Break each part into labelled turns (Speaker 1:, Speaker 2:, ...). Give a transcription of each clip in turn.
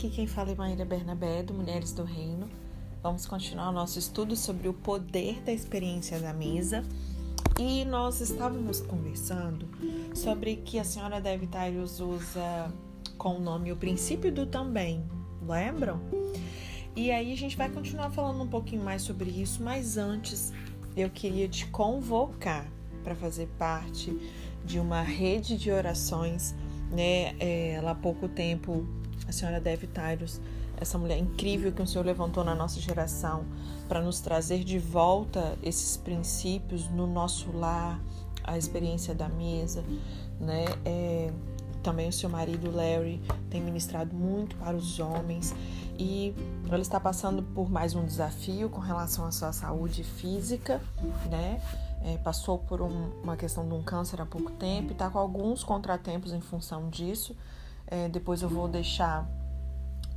Speaker 1: aqui quem fala é Maíra Bernabé, do Mulheres do Reino. Vamos continuar o nosso estudo sobre o poder da experiência da mesa. E nós estávamos conversando sobre que a senhora Dev Tyrus usa com o nome o princípio do também, lembram? E aí a gente vai continuar falando um pouquinho mais sobre isso, mas antes eu queria te convocar para fazer parte de uma rede de orações, né? É, há pouco tempo a senhora Dev Tyrus, essa mulher incrível que o Senhor levantou na nossa geração para nos trazer de volta esses princípios no nosso lar, a experiência da mesa, né? É, também o seu marido Larry tem ministrado muito para os homens e ela está passando por mais um desafio com relação à sua saúde física, né? É, passou por um, uma questão de um câncer há pouco tempo e está com alguns contratempos em função disso. É, depois eu vou deixar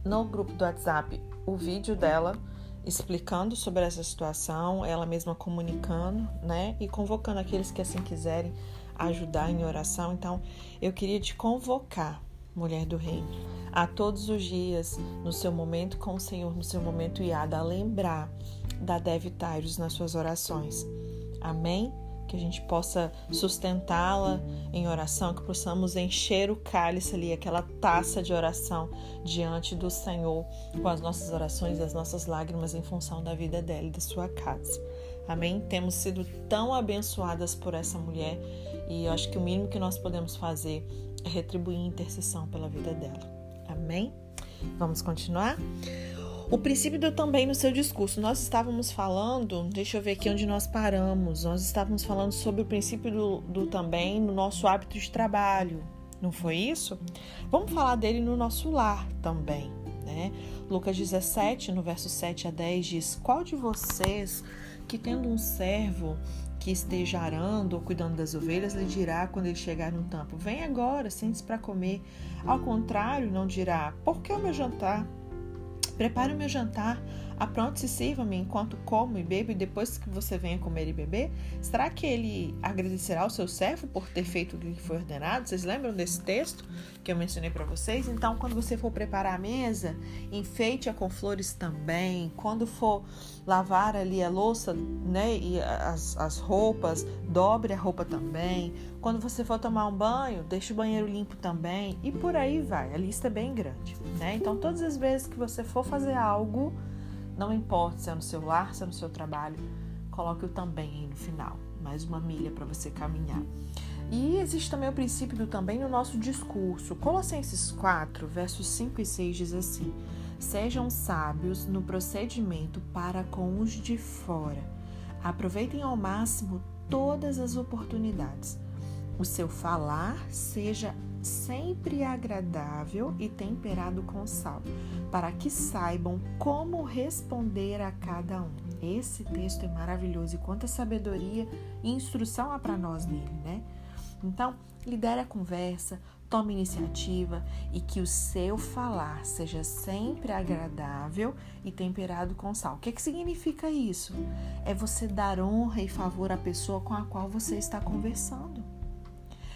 Speaker 1: no grupo do WhatsApp o vídeo dela explicando sobre essa situação, ela mesma comunicando, né? E convocando aqueles que assim quiserem ajudar em oração. Então, eu queria te convocar, mulher do reino, a todos os dias, no seu momento com o Senhor, no seu momento iada, a lembrar da Dev Tyrus nas suas orações. Amém? Que a gente possa sustentá-la em oração, que possamos encher o cálice ali, aquela taça de oração diante do Senhor, com as nossas orações, as nossas lágrimas em função da vida dela e da sua casa. Amém? Temos sido tão abençoadas por essa mulher e eu acho que o mínimo que nós podemos fazer é retribuir intercessão pela vida dela. Amém? Vamos continuar? O princípio também no seu discurso. Nós estávamos falando, deixa eu ver aqui onde nós paramos. Nós estávamos falando sobre o princípio do, do também no nosso hábito de trabalho. Não foi isso? Vamos falar dele no nosso lar também, né? Lucas 17, no verso 7 a 10 diz: Qual de vocês que tendo um servo que esteja arando ou cuidando das ovelhas, lhe dirá quando ele chegar no campo: Vem agora, sente-se para comer. Ao contrário, não dirá: Por que o meu jantar? Prepare o meu jantar, apronte-se sirva-me enquanto como e bebo, e depois que você venha comer e beber? Será que ele agradecerá ao seu servo por ter feito o que foi ordenado? Vocês lembram desse texto que eu mencionei para vocês? Então, quando você for preparar a mesa, enfeite-a com flores também. Quando for lavar ali a louça, né, e as, as roupas, dobre a roupa também. Quando você for tomar um banho, deixe o banheiro limpo também. E por aí vai. A lista é bem grande, né? Então, todas as vezes que você for fazer algo, não importa se é no seu lar, se é no seu trabalho, coloque o também aí no final. Mais uma milha para você caminhar. E existe também o princípio do também no nosso discurso. Colossenses 4, versos 5 e 6 diz assim: Sejam sábios no procedimento para com os de fora. Aproveitem ao máximo todas as oportunidades. O seu falar seja sempre agradável e temperado com sal, para que saibam como responder a cada um. Esse texto é maravilhoso e quanta sabedoria e instrução há para nós nele, né? Então, lidere a conversa, tome iniciativa e que o seu falar seja sempre agradável e temperado com sal. O que, que significa isso? É você dar honra e favor à pessoa com a qual você está conversando.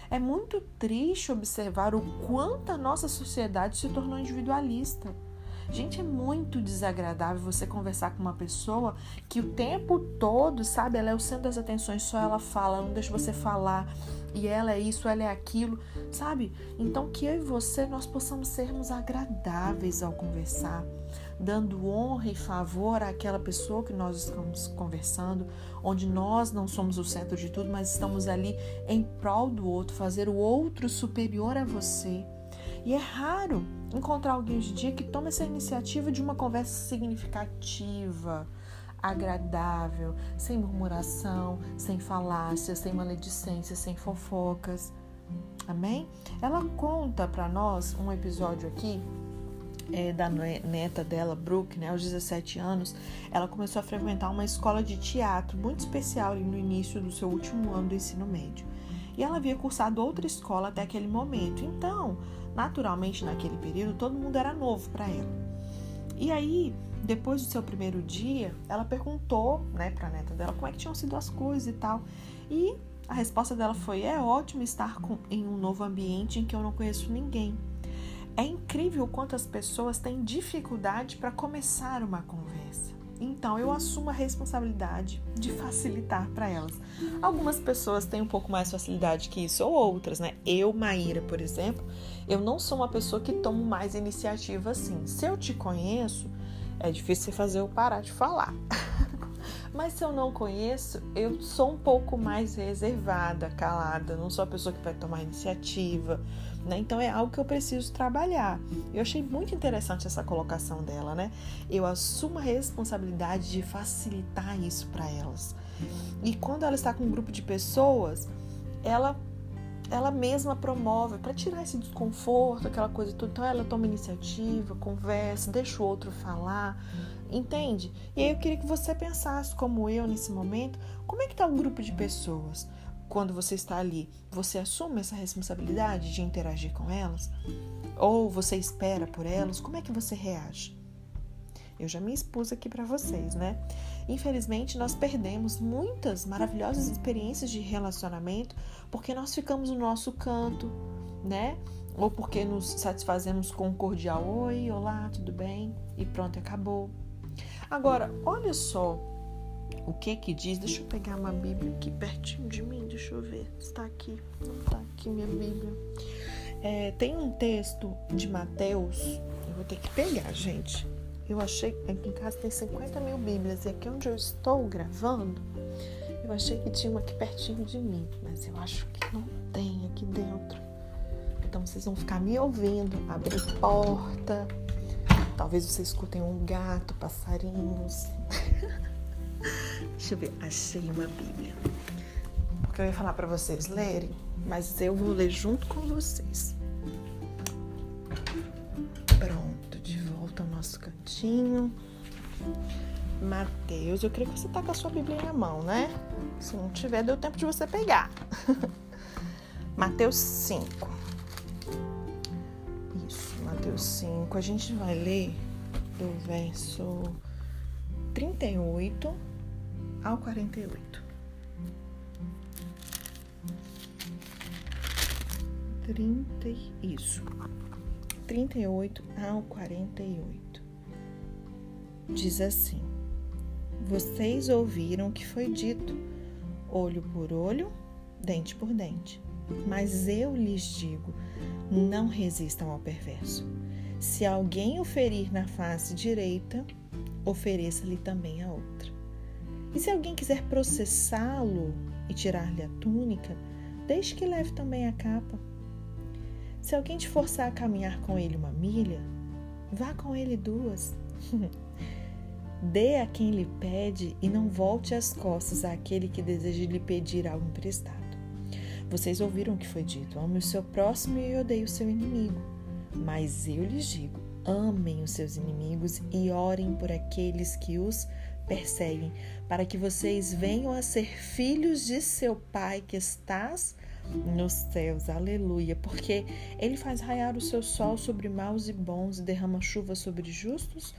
Speaker 1: É muito triste observar o quanto a nossa sociedade se tornou individualista. Gente, é muito desagradável você conversar com uma pessoa que o tempo todo, sabe, ela é o centro das atenções, só ela fala, não deixa você falar, e ela é isso, ela é aquilo, sabe? Então que eu e você nós possamos sermos agradáveis ao conversar, dando honra e favor àquela pessoa que nós estamos conversando, onde nós não somos o centro de tudo, mas estamos ali em prol do outro, fazer o outro superior a você. E é raro encontrar alguém hoje em dia que tome essa iniciativa de uma conversa significativa, agradável, sem murmuração, sem falácia, sem maledicência, sem fofocas. Amém? Ela conta para nós um episódio aqui é, da neta dela, Brooke, né, aos 17 anos, ela começou a frequentar uma escola de teatro muito especial no início do seu último ano do ensino médio. E ela havia cursado outra escola até aquele momento. Então, naturalmente, naquele período, todo mundo era novo para ela. E aí, depois do seu primeiro dia, ela perguntou, né, para a neta dela como é que tinham sido as coisas e tal. E a resposta dela foi: é ótimo estar com, em um novo ambiente em que eu não conheço ninguém. é incrível quantas pessoas têm dificuldade para começar uma conversa. Então eu assumo a responsabilidade de facilitar para elas. Algumas pessoas têm um pouco mais facilidade que isso, ou outras, né? Eu, Maíra, por exemplo, eu não sou uma pessoa que tomo mais iniciativa assim. Se eu te conheço, é difícil você fazer eu parar de falar. Mas se eu não conheço, eu sou um pouco mais reservada, calada, não sou a pessoa que vai tomar iniciativa, né? Então é algo que eu preciso trabalhar. Eu achei muito interessante essa colocação dela, né? Eu assumo a responsabilidade de facilitar isso para elas. E quando ela está com um grupo de pessoas, ela ela mesma promove para tirar esse desconforto, aquela coisa toda. Então ela toma iniciativa, conversa, deixa o outro falar, entende? E aí eu queria que você pensasse como eu nesse momento, como é que está o grupo de pessoas? quando você está ali, você assume essa responsabilidade de interagir com elas? Ou você espera por elas? Como é que você reage? Eu já me expus aqui para vocês, né? Infelizmente, nós perdemos muitas maravilhosas experiências de relacionamento porque nós ficamos no nosso canto, né? Ou porque nos satisfazemos com um cordial oi, olá, tudo bem? E pronto, acabou. Agora, olha só o que que diz? Deixa eu pegar uma Bíblia aqui pertinho de mim, deixa eu ver. Está aqui, não está aqui minha Bíblia. É, tem um texto de Mateus, eu vou ter que pegar, gente. Eu achei, aqui em casa tem 50 mil Bíblias e aqui onde eu estou gravando, eu achei que tinha uma aqui pertinho de mim, mas eu acho que não tem aqui dentro. Então vocês vão ficar me ouvindo, abrir porta. Talvez vocês escutem um gato, passarinhos. Deixa eu ver, achei uma Bíblia. Porque eu ia falar para vocês lerem, mas eu vou ler junto com vocês. Cantinho. Mateus, eu creio que você tá com a sua Bíblia na mão, né? Se não tiver, deu tempo de você pegar. Mateus 5. Isso, Mateus 5. A gente vai ler do verso 38 ao 48. 30, isso. 38 ao 48. Diz assim: Vocês ouviram o que foi dito, olho por olho, dente por dente. Mas eu lhes digo: não resistam ao perverso. Se alguém o ferir na face direita, ofereça-lhe também a outra. E se alguém quiser processá-lo e tirar-lhe a túnica, deixe que leve também a capa. Se alguém te forçar a caminhar com ele uma milha, vá com ele duas. Dê a quem lhe pede e não volte as costas àquele que deseja lhe pedir algo emprestado. Vocês ouviram o que foi dito: ame o seu próximo e odeie o seu inimigo. Mas eu lhes digo: amem os seus inimigos e orem por aqueles que os perseguem, para que vocês venham a ser filhos de seu Pai que estás nos céus. Aleluia. Porque ele faz raiar o seu sol sobre maus e bons e derrama chuva sobre justos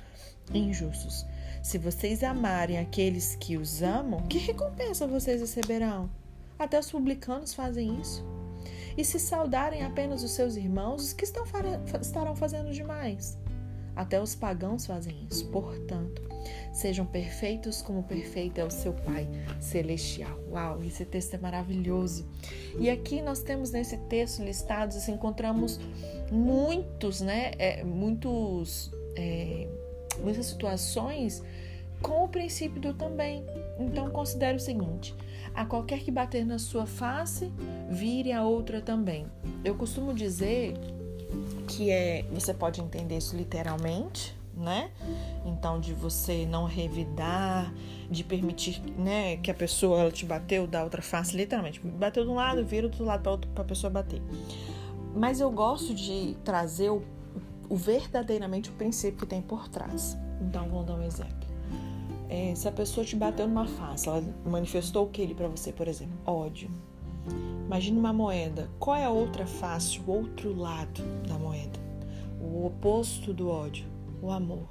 Speaker 1: e injustos. Se vocês amarem aqueles que os amam, que recompensa vocês receberão? Até os publicanos fazem isso. E se saudarem apenas os seus irmãos, os que estão, estarão fazendo demais? Até os pagãos fazem isso. Portanto, sejam perfeitos como perfeito é o seu Pai celestial. Uau, esse texto é maravilhoso. E aqui nós temos nesse texto listados, assim, encontramos muitos, né, é, muitos, é, muitas situações com o princípio do também. Então considere o seguinte: a qualquer que bater na sua face, vire a outra também. Eu costumo dizer que é, você pode entender isso literalmente, né? Então, de você não revidar, de permitir, né, que a pessoa ela te bateu da outra face, literalmente, bateu de um lado, vira do outro lado para a pessoa bater. Mas eu gosto de trazer o, o, verdadeiramente o princípio que tem por trás. Então, vamos dar um exemplo. É, se a pessoa te bateu numa face, ela manifestou o que para você, por exemplo? Ódio Imagine uma moeda. Qual é a outra face, o outro lado da moeda? O oposto do ódio, o amor.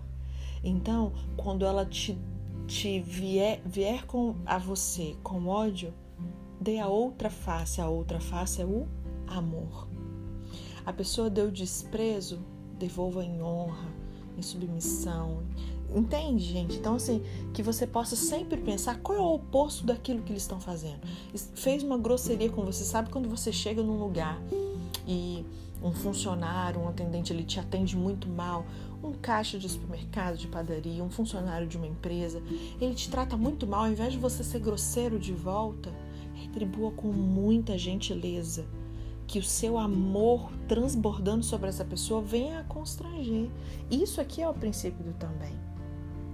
Speaker 1: Então, quando ela te, te vier, vier com, a você com ódio, dê a outra face. A outra face é o amor. A pessoa deu desprezo, devolva em honra, em submissão. Entende, gente? Então, assim, que você possa sempre pensar qual é o oposto daquilo que eles estão fazendo. Fez uma grosseria com você, sabe quando você chega num lugar e um funcionário, um atendente, ele te atende muito mal, um caixa de supermercado, de padaria, um funcionário de uma empresa, ele te trata muito mal, ao invés de você ser grosseiro de volta, retribua com muita gentileza. Que o seu amor transbordando sobre essa pessoa venha a constranger. Isso aqui é o princípio do também.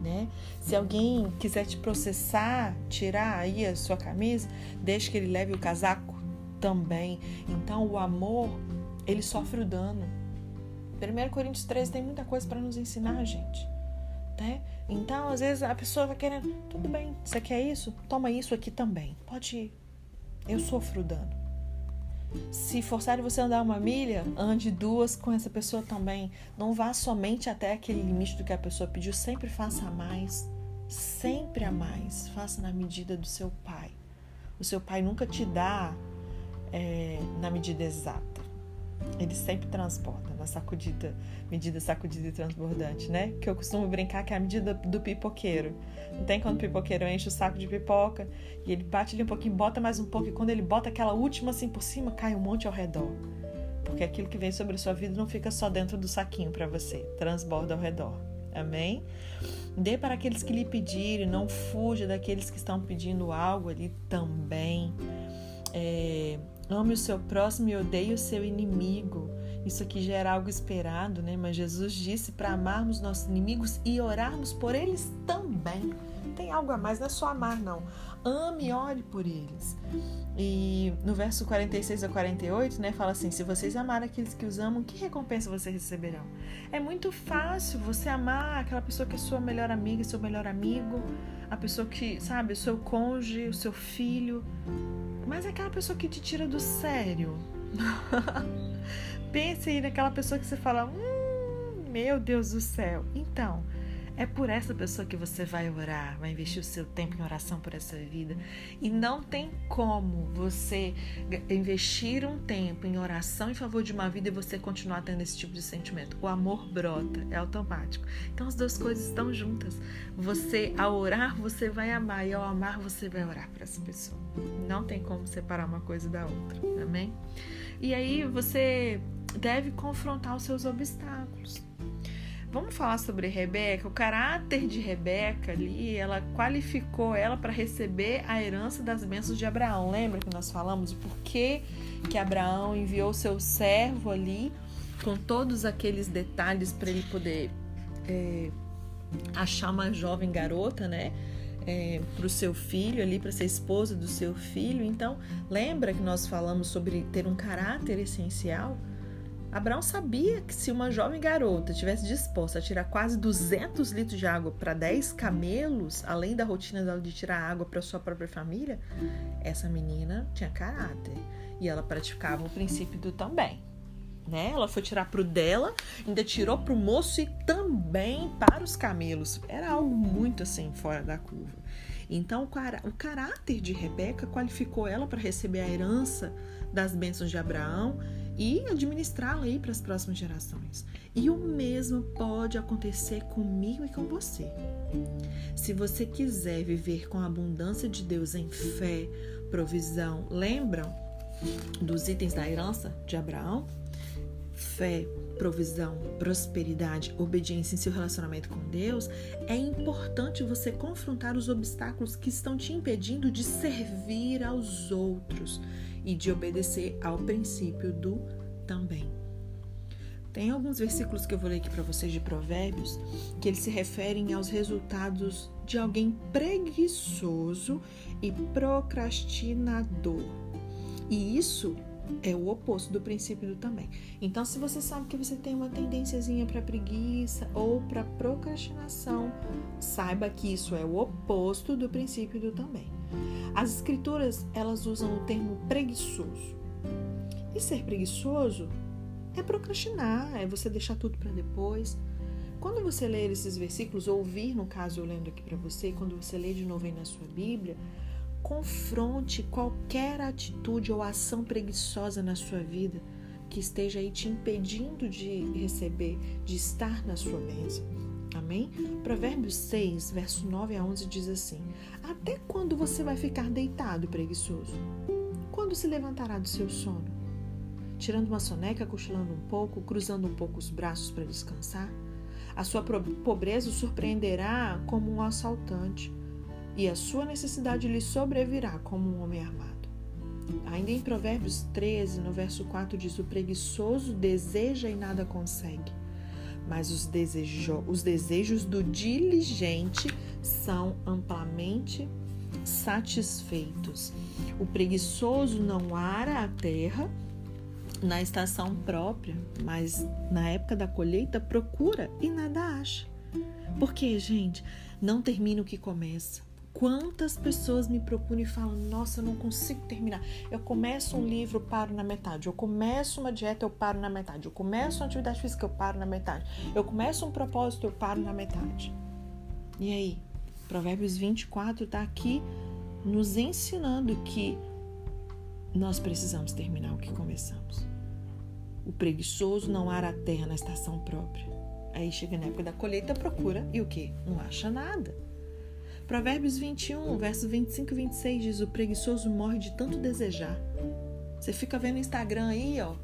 Speaker 1: Né? Se alguém quiser te processar, tirar aí a sua camisa, deixe que ele leve o casaco também. Então o amor, ele sofre o dano. 1 Coríntios 13 tem muita coisa para nos ensinar, gente. Né? Então, às vezes a pessoa vai querendo, tudo bem, você quer isso? Toma isso aqui também. Pode ir. Eu sofro o dano. Se forçarem você a andar uma milha, ande duas com essa pessoa também. Não vá somente até aquele limite do que a pessoa pediu. Sempre faça a mais. Sempre a mais. Faça na medida do seu pai. O seu pai nunca te dá é, na medida exata. Ele sempre transporta na sacudida, medida sacudida e transbordante, né? Que eu costumo brincar que é a medida do pipoqueiro. Não tem quando o pipoqueiro enche o saco de pipoca e ele bate ali um pouquinho, bota mais um pouco, e quando ele bota aquela última assim por cima, cai um monte ao redor. Porque aquilo que vem sobre a sua vida não fica só dentro do saquinho para você, transborda ao redor. Amém? Dê para aqueles que lhe pedirem, não fuja daqueles que estão pedindo algo ali também. É, Ame o seu próximo e odeie o seu inimigo. Isso aqui já era algo esperado, né? Mas Jesus disse para amarmos nossos inimigos e orarmos por eles também. Tem algo a mais, não é só amar, não. Ame e ore por eles. E no verso 46 a 48, né, fala assim: Se vocês amarem aqueles que os amam, que recompensa vocês receberão? É muito fácil você amar aquela pessoa que é sua melhor amiga, seu melhor amigo, a pessoa que, sabe, o seu cônjuge, o seu filho mas é aquela pessoa que te tira do sério. Pense aí naquela pessoa que você fala: hum, meu Deus do céu. Então, é por essa pessoa que você vai orar, vai investir o seu tempo em oração por essa vida. E não tem como você investir um tempo em oração em favor de uma vida e você continuar tendo esse tipo de sentimento. O amor brota, é automático. Então as duas coisas estão juntas. Você, ao orar, você vai amar, e ao amar, você vai orar para essa pessoa. Não tem como separar uma coisa da outra. Amém? E aí você deve confrontar os seus obstáculos. Vamos falar sobre Rebeca. O caráter de Rebeca ali, ela qualificou ela para receber a herança das bênçãos de Abraão. Lembra que nós falamos o porquê que Abraão enviou seu servo ali com todos aqueles detalhes para ele poder é, achar uma jovem garota, né? É, para o seu filho ali, para ser esposa do seu filho. Então, lembra que nós falamos sobre ter um caráter essencial? Abraão sabia que se uma jovem garota tivesse disposta a tirar quase 200 litros de água para 10 camelos, além da rotina dela de tirar água para sua própria família, essa menina tinha caráter e ela praticava o princípio do também. Né? Ela foi tirar pro dela, ainda tirou pro moço e também para os camelos. Era algo muito assim fora da curva. Então, o caráter de Rebeca qualificou ela para receber a herança das bênçãos de Abraão e administrá-la aí para as próximas gerações. E o mesmo pode acontecer comigo e com você. Se você quiser viver com a abundância de Deus em fé, provisão, lembram dos itens da herança de Abraão? Fé, provisão, prosperidade, obediência em seu relacionamento com Deus, é importante você confrontar os obstáculos que estão te impedindo de servir aos outros e de obedecer ao princípio do também. Tem alguns versículos que eu vou ler aqui para vocês de Provérbios que eles se referem aos resultados de alguém preguiçoso e procrastinador. E isso é o oposto do princípio do também. Então, se você sabe que você tem uma tendênciazinha para preguiça ou para procrastinação, saiba que isso é o oposto do princípio do também. As escrituras, elas usam o termo preguiçoso. E ser preguiçoso é procrastinar, é você deixar tudo para depois. Quando você ler esses versículos, ou ouvir, no caso, eu lendo aqui para você, quando você lê de novo aí na sua Bíblia, confronte qualquer atitude ou ação preguiçosa na sua vida. que esteja aí te impedindo de receber, de estar na sua bênção. Amém? Provérbios 6, verso 9 a 11 diz assim: Até quando você vai ficar deitado preguiçoso? Quando se levantará do seu sono? Tirando uma soneca, cochilando um pouco, cruzando um pouco os braços para descansar? A sua pobreza o surpreenderá como um assaltante, e a sua necessidade lhe sobrevirá como um homem armado. Ainda em Provérbios 13, no verso 4, diz: O preguiçoso deseja e nada consegue, mas os, desejo, os desejos do diligente são amplamente satisfeitos. O preguiçoso não ara a terra na estação própria, mas na época da colheita procura e nada acha. Porque, gente, não termina o que começa. Quantas pessoas me procuram e falam: Nossa, eu não consigo terminar. Eu começo um livro, paro na metade. Eu começo uma dieta, eu paro na metade. Eu começo uma atividade física, eu paro na metade. Eu começo um propósito, eu paro na metade. E aí? Provérbios 24 está aqui nos ensinando que nós precisamos terminar o que começamos. O preguiçoso não ara a terra na estação própria. Aí chega na época da colheita, procura e o que? Não acha nada. Provérbios 21, versos 25 e 26 diz: O preguiçoso morre de tanto desejar. Você fica vendo o Instagram aí, ó,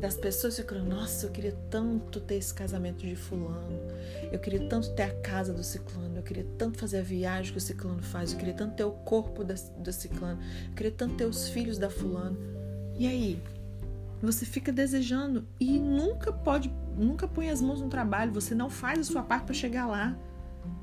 Speaker 1: das pessoas ficando: Nossa, eu queria tanto ter esse casamento de Fulano. Eu queria tanto ter a casa do Ciclano. Eu queria tanto fazer a viagem que o Ciclano faz. Eu queria tanto ter o corpo do Ciclano. Eu queria tanto ter os filhos da Fulano. E aí? Você fica desejando e nunca pode, nunca põe as mãos no trabalho. Você não faz a sua parte para chegar lá.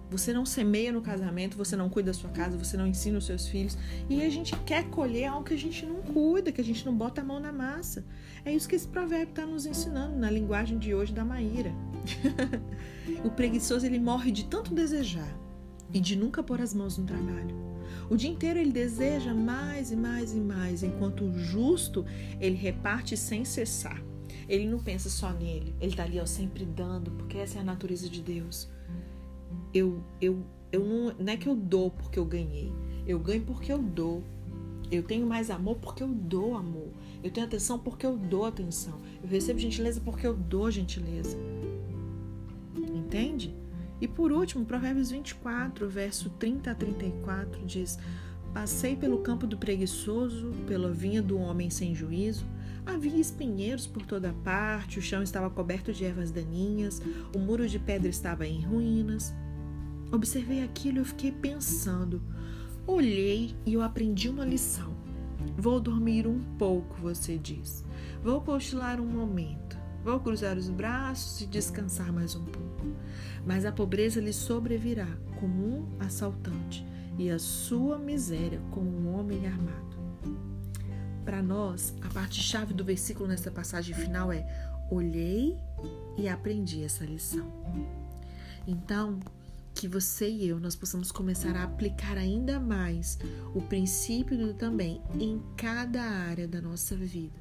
Speaker 1: Você não semeia no casamento, você não cuida da sua casa, você não ensina os seus filhos. E a gente quer colher algo que a gente não cuida, que a gente não bota a mão na massa. É isso que esse provérbio está nos ensinando na linguagem de hoje da Maíra. o preguiçoso ele morre de tanto desejar e de nunca pôr as mãos no trabalho. O dia inteiro ele deseja mais e mais e mais, enquanto o justo ele reparte sem cessar. Ele não pensa só nele, ele está ali ó, sempre dando, porque essa é a natureza de Deus eu, eu, eu não, não é que eu dou porque eu ganhei. Eu ganho porque eu dou. Eu tenho mais amor porque eu dou amor. Eu tenho atenção porque eu dou atenção. Eu recebo gentileza porque eu dou gentileza. Entende? E por último, Provérbios 24, verso 30 a 34 diz: Passei pelo campo do preguiçoso, pela vinha do homem sem juízo. Havia espinheiros por toda parte, o chão estava coberto de ervas daninhas, o muro de pedra estava em ruínas. Observei aquilo e eu fiquei pensando. Olhei e eu aprendi uma lição. Vou dormir um pouco, você diz. Vou cochilar um momento. Vou cruzar os braços e descansar mais um pouco. Mas a pobreza lhe sobrevirá como um assaltante e a sua miséria como um homem armado. Para nós, a parte-chave do versículo nessa passagem final é: olhei e aprendi essa lição. Então, que você e eu nós possamos começar a aplicar ainda mais o princípio do também em cada área da nossa vida.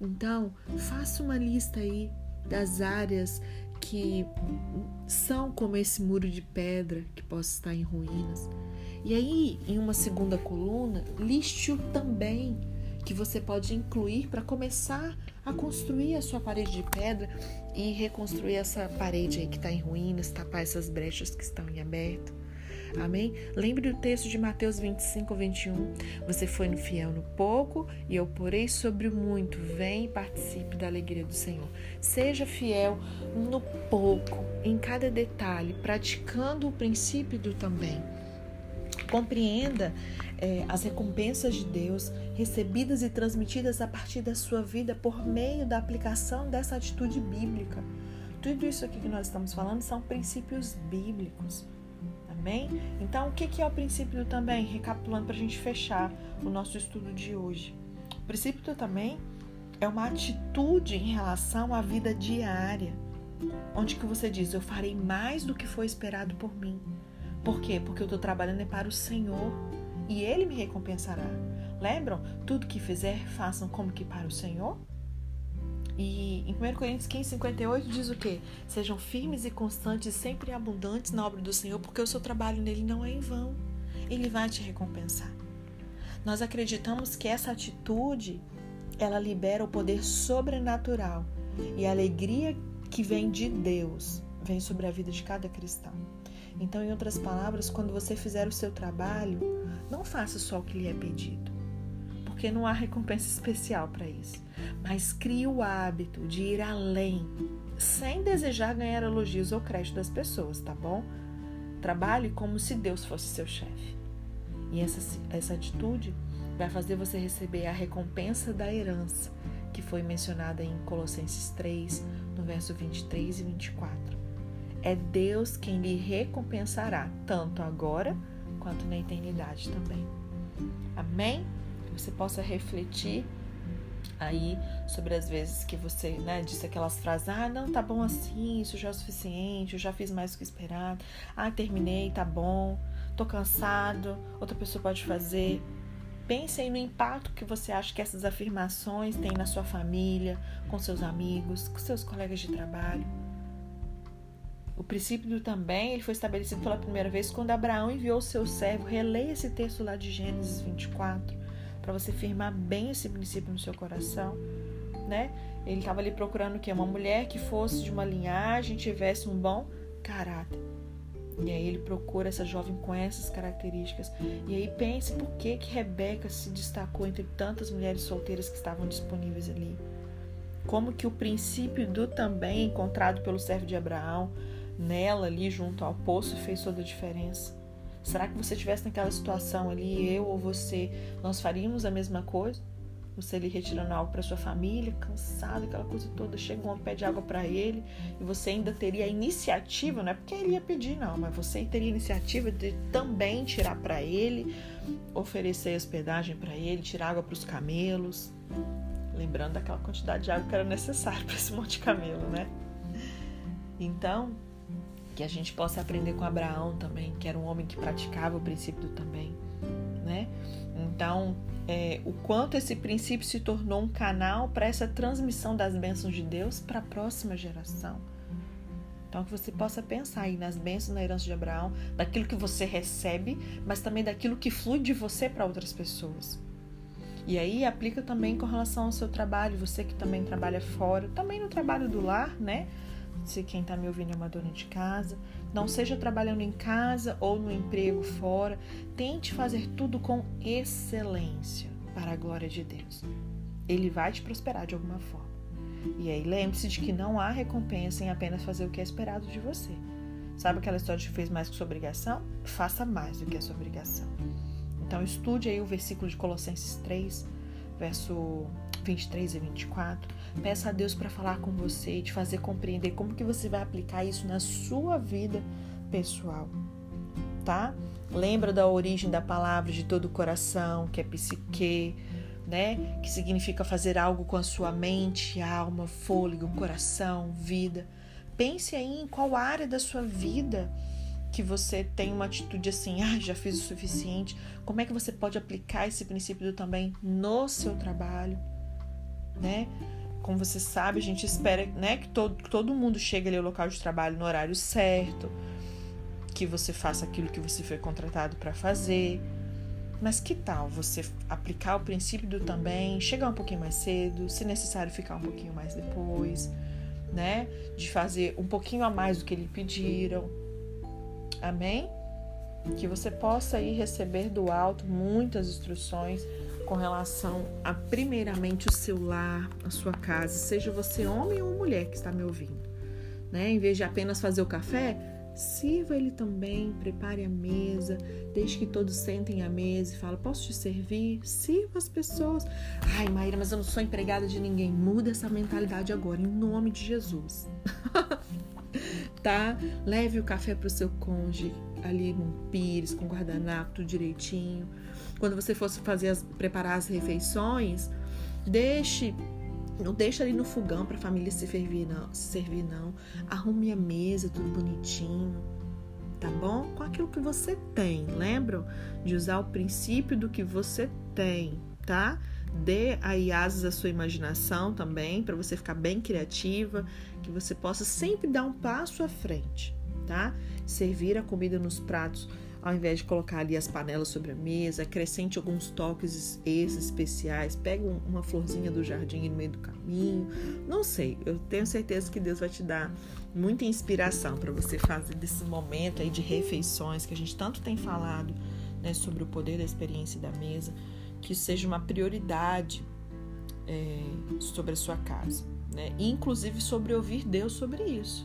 Speaker 1: Então, faça uma lista aí das áreas que são como esse muro de pedra que possa estar em ruínas. E aí, em uma segunda coluna, liste o também que você pode incluir para começar a construir a sua parede de pedra e reconstruir essa parede aí que está em ruínas, tapar essas brechas que estão em aberto. Amém? Lembre do texto de Mateus 25, 21. Você foi no fiel no pouco e eu porei sobre o muito. Vem e participe da alegria do Senhor. Seja fiel no pouco, em cada detalhe, praticando o princípio do também. Compreenda é, as recompensas de Deus recebidas e transmitidas a partir da sua vida por meio da aplicação dessa atitude bíblica. Tudo isso aqui que nós estamos falando são princípios bíblicos. Amém? Então, o que é o princípio também? Recapitulando para a gente fechar o nosso estudo de hoje. O princípio também é uma atitude em relação à vida diária, onde que você diz: Eu farei mais do que foi esperado por mim. Por quê? Porque eu estou trabalhando é para o Senhor e Ele me recompensará. Lembram? Tudo que fizer, façam como que para o Senhor? E em 1 Coríntios 15, 58 diz o quê? Sejam firmes e constantes, sempre abundantes na obra do Senhor, porque o seu trabalho nele não é em vão. Ele vai te recompensar. Nós acreditamos que essa atitude ela libera o poder sobrenatural e a alegria que vem de Deus vem sobre a vida de cada cristão. Então, em outras palavras, quando você fizer o seu trabalho, não faça só o que lhe é pedido, porque não há recompensa especial para isso. Mas crie o hábito de ir além, sem desejar ganhar elogios ou crédito das pessoas, tá bom? Trabalhe como se Deus fosse seu chefe. E essa, essa atitude vai fazer você receber a recompensa da herança, que foi mencionada em Colossenses 3, no verso 23 e 24. É Deus quem lhe recompensará, tanto agora quanto na eternidade também. Amém? Que você possa refletir aí sobre as vezes que você né, disse aquelas frases: ah, não, tá bom assim, isso já é o suficiente, eu já fiz mais do que esperado, ah, terminei, tá bom, tô cansado, outra pessoa pode fazer. Pense aí no impacto que você acha que essas afirmações têm na sua família, com seus amigos, com seus colegas de trabalho. O princípio do também ele foi estabelecido pela primeira vez quando Abraão enviou seu servo. Releia esse texto lá de Gênesis 24 para você firmar bem esse princípio no seu coração, né? Ele estava ali procurando o quê? Uma mulher que fosse de uma linhagem, tivesse um bom caráter. E aí ele procura essa jovem com essas características. E aí pense por que que Rebeca se destacou entre tantas mulheres solteiras que estavam disponíveis ali. Como que o princípio do também encontrado pelo servo de Abraão nela ali junto ao poço fez toda a diferença. Será que você estivesse naquela situação ali, eu ou você, nós faríamos a mesma coisa? Você ali retirando algo para sua família, cansado, aquela coisa toda, chega um pede água para ele e você ainda teria a iniciativa, não é porque ele ia pedir, não, mas você teria a iniciativa de também tirar para ele, oferecer hospedagem para ele, tirar água para os camelos, lembrando daquela quantidade de água que era necessária para esse monte de camelo, né? Então, que a gente possa aprender com Abraão também, que era um homem que praticava o princípio do também, né? Então, é, o quanto esse princípio se tornou um canal para essa transmissão das bênçãos de Deus para a próxima geração. Então, que você possa pensar aí nas bênçãos na herança de Abraão, daquilo que você recebe, mas também daquilo que flui de você para outras pessoas. E aí aplica também com relação ao seu trabalho, você que também trabalha fora, também no trabalho do lar, né? Se quem está me ouvindo é uma dona de casa, não seja trabalhando em casa ou no emprego fora, tente fazer tudo com excelência para a glória de Deus. Ele vai te prosperar de alguma forma. E aí lembre-se de que não há recompensa em apenas fazer o que é esperado de você. Sabe aquela história de que fez mais que sua obrigação? Faça mais do que a sua obrigação. Então estude aí o versículo de Colossenses 3, verso 23 e 24. Peça a Deus para falar com você e te fazer compreender como que você vai aplicar isso na sua vida pessoal, tá? Lembra da origem da palavra de todo o coração, que é psique, né? Que significa fazer algo com a sua mente, alma, fôlego, coração, vida. Pense aí em qual área da sua vida que você tem uma atitude assim, ah, já fiz o suficiente. Como é que você pode aplicar esse princípio também no seu trabalho, né? Como você sabe, a gente espera né, que, todo, que todo mundo chegue ali ao local de trabalho no horário certo, que você faça aquilo que você foi contratado para fazer. Mas que tal você aplicar o princípio do também, chegar um pouquinho mais cedo, se necessário ficar um pouquinho mais depois, né? De fazer um pouquinho a mais do que lhe pediram. Amém? Que você possa aí receber do alto muitas instruções com relação a, primeiramente, o seu lar, a sua casa, seja você homem ou mulher que está me ouvindo. Né? Em vez de apenas fazer o café, sirva ele também, prepare a mesa, deixe que todos sentem à mesa e fala: Posso te servir? Sirva as pessoas. Ai, Maíra, mas eu não sou empregada de ninguém. Muda essa mentalidade agora, em nome de Jesus. tá? Leve o café para o seu cônjuge ali num pires, com guardanapo, tudo direitinho quando você fosse fazer as, preparar as refeições, deixe não deixe ali no fogão para a família se servir não, se servir não. Arrume a mesa tudo bonitinho, tá bom? Com aquilo que você tem, lembram de usar o princípio do que você tem, tá? Dê aí asas à sua imaginação também, para você ficar bem criativa, que você possa sempre dar um passo à frente, tá? Servir a comida nos pratos ao invés de colocar ali as panelas sobre a mesa, acrescente alguns toques esses especiais, pega uma florzinha do jardim no meio do caminho. Não sei, eu tenho certeza que Deus vai te dar muita inspiração para você fazer desse momento aí de refeições que a gente tanto tem falado, né, sobre o poder da experiência da mesa, que seja uma prioridade é, sobre a sua casa, né? Inclusive sobre ouvir Deus sobre isso.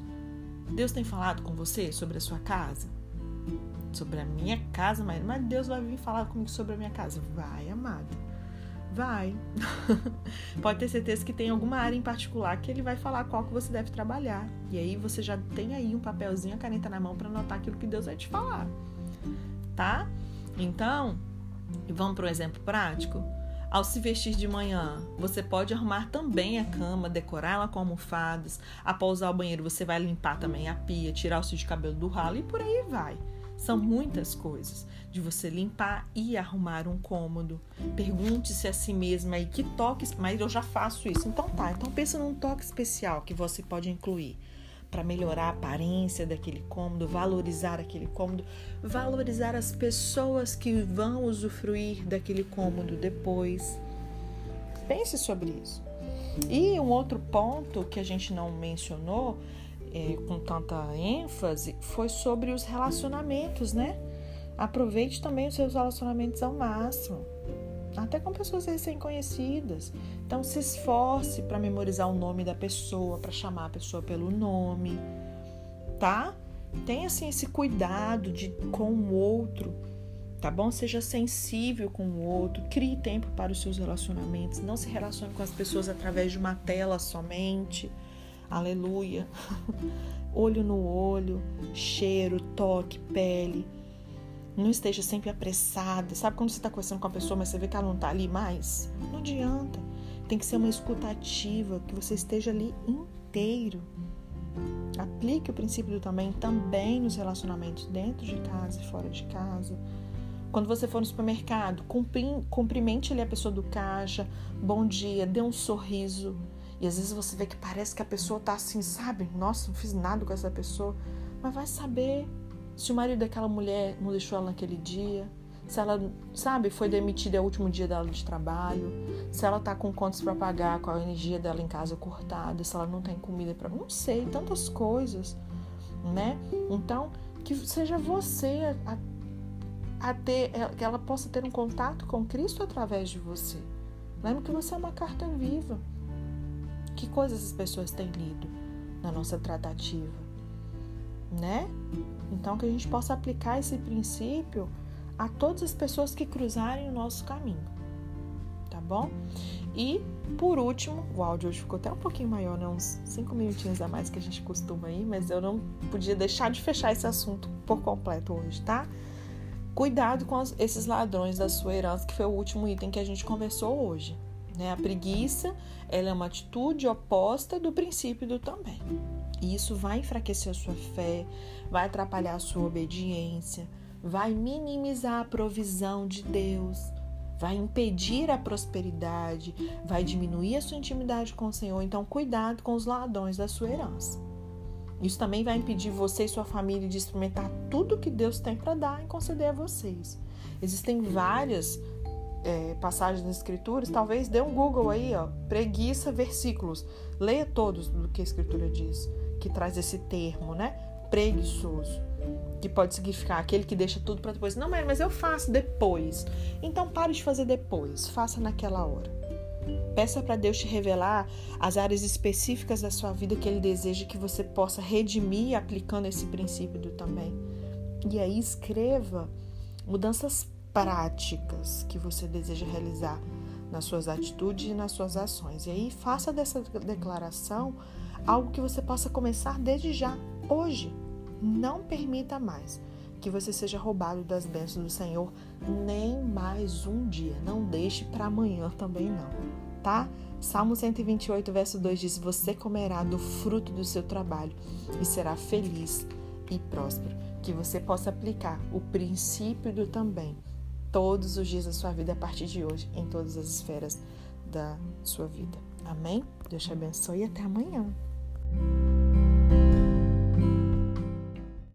Speaker 1: Deus tem falado com você sobre a sua casa? Sobre a minha casa, mas, mas Deus vai vir falar comigo sobre a minha casa. Vai, amado. Vai. Pode ter certeza que tem alguma área em particular que ele vai falar qual que você deve trabalhar. E aí você já tem aí um papelzinho, a caneta na mão para anotar aquilo que Deus vai te falar. Tá? Então, vamos para um exemplo prático? Ao se vestir de manhã, você pode arrumar também a cama, decorá-la com almofadas. Após usar o banheiro, você vai limpar também a pia, tirar o fio de cabelo do ralo e por aí vai. São muitas coisas de você limpar e arrumar um cômodo. Pergunte-se a si mesma aí que toques, mas eu já faço isso. Então tá, então pensa num toque especial que você pode incluir para melhorar a aparência daquele cômodo, valorizar aquele cômodo, valorizar as pessoas que vão usufruir daquele cômodo depois. Pense sobre isso. E um outro ponto que a gente não mencionou é, com tanta ênfase foi sobre os relacionamentos, né? Aproveite também os seus relacionamentos ao máximo, até com pessoas recém-conhecidas. Então, se esforce para memorizar o nome da pessoa, para chamar a pessoa pelo nome, tá? Tenha assim esse cuidado de com o outro, tá bom? Seja sensível com o outro, crie tempo para os seus relacionamentos, não se relacione com as pessoas através de uma tela somente Aleluia. olho no olho, cheiro, toque, pele. Não esteja sempre apressada. Sabe quando você está conversando com a pessoa, mas você vê que ela não está ali mais? Não adianta. Tem que ser uma escutativa, que você esteja ali inteiro. Aplique o princípio do também também nos relacionamentos dentro de casa e fora de casa. Quando você for no supermercado, cumprimente ali a pessoa do caixa, bom dia, dê um sorriso, e às vezes você vê que parece que a pessoa tá assim, sabe? Nossa, não fiz nada com essa pessoa. Mas vai saber se o marido daquela mulher não deixou ela naquele dia, se ela, sabe, foi demitida é o último dia dela de trabalho, se ela tá com contas para pagar, com a energia dela em casa cortada, se ela não tem comida para, não sei, tantas coisas, né? Então, que seja você a, a ter, é, que ela possa ter um contato com Cristo através de você. Lembra que você é uma carta viva. Que coisas as pessoas têm lido na nossa tratativa, né? Então que a gente possa aplicar esse princípio a todas as pessoas que cruzarem o nosso caminho, tá bom? E por último, o áudio hoje ficou até um pouquinho maior, né? Uns cinco minutinhos a mais que a gente costuma aí, mas eu não podia deixar de fechar esse assunto por completo hoje, tá? Cuidado com esses ladrões da sua herança, que foi o último item que a gente conversou hoje. Né? A preguiça ela é uma atitude oposta do princípio do também. E isso vai enfraquecer a sua fé, vai atrapalhar a sua obediência, vai minimizar a provisão de Deus, vai impedir a prosperidade, vai diminuir a sua intimidade com o Senhor. Então, cuidado com os ladrões da sua herança. Isso também vai impedir você e sua família de experimentar tudo que Deus tem para dar e conceder a vocês. Existem várias é, passagens das Escrituras, talvez dê um Google aí, ó, preguiça, versículos. Leia todos do que a Escritura diz, que traz esse termo, né? Preguiçoso, que pode significar aquele que deixa tudo para depois. Não, mas eu faço depois. Então pare de fazer depois, faça naquela hora. Peça para Deus te revelar as áreas específicas da sua vida que Ele deseja que você possa redimir aplicando esse princípio do também. E aí escreva mudanças práticas que você deseja realizar nas suas atitudes e nas suas ações. E aí faça dessa declaração algo que você possa começar desde já, hoje. Não permita mais que você seja roubado das bênçãos do Senhor nem mais um dia. Não deixe para amanhã também não, tá? Salmo 128, verso 2 diz: Você comerá do fruto do seu trabalho e será feliz e próspero. Que você possa aplicar o princípio do também todos os dias da sua vida a partir de hoje, em todas as esferas da sua vida. Amém? Deus te abençoe e até amanhã. thank you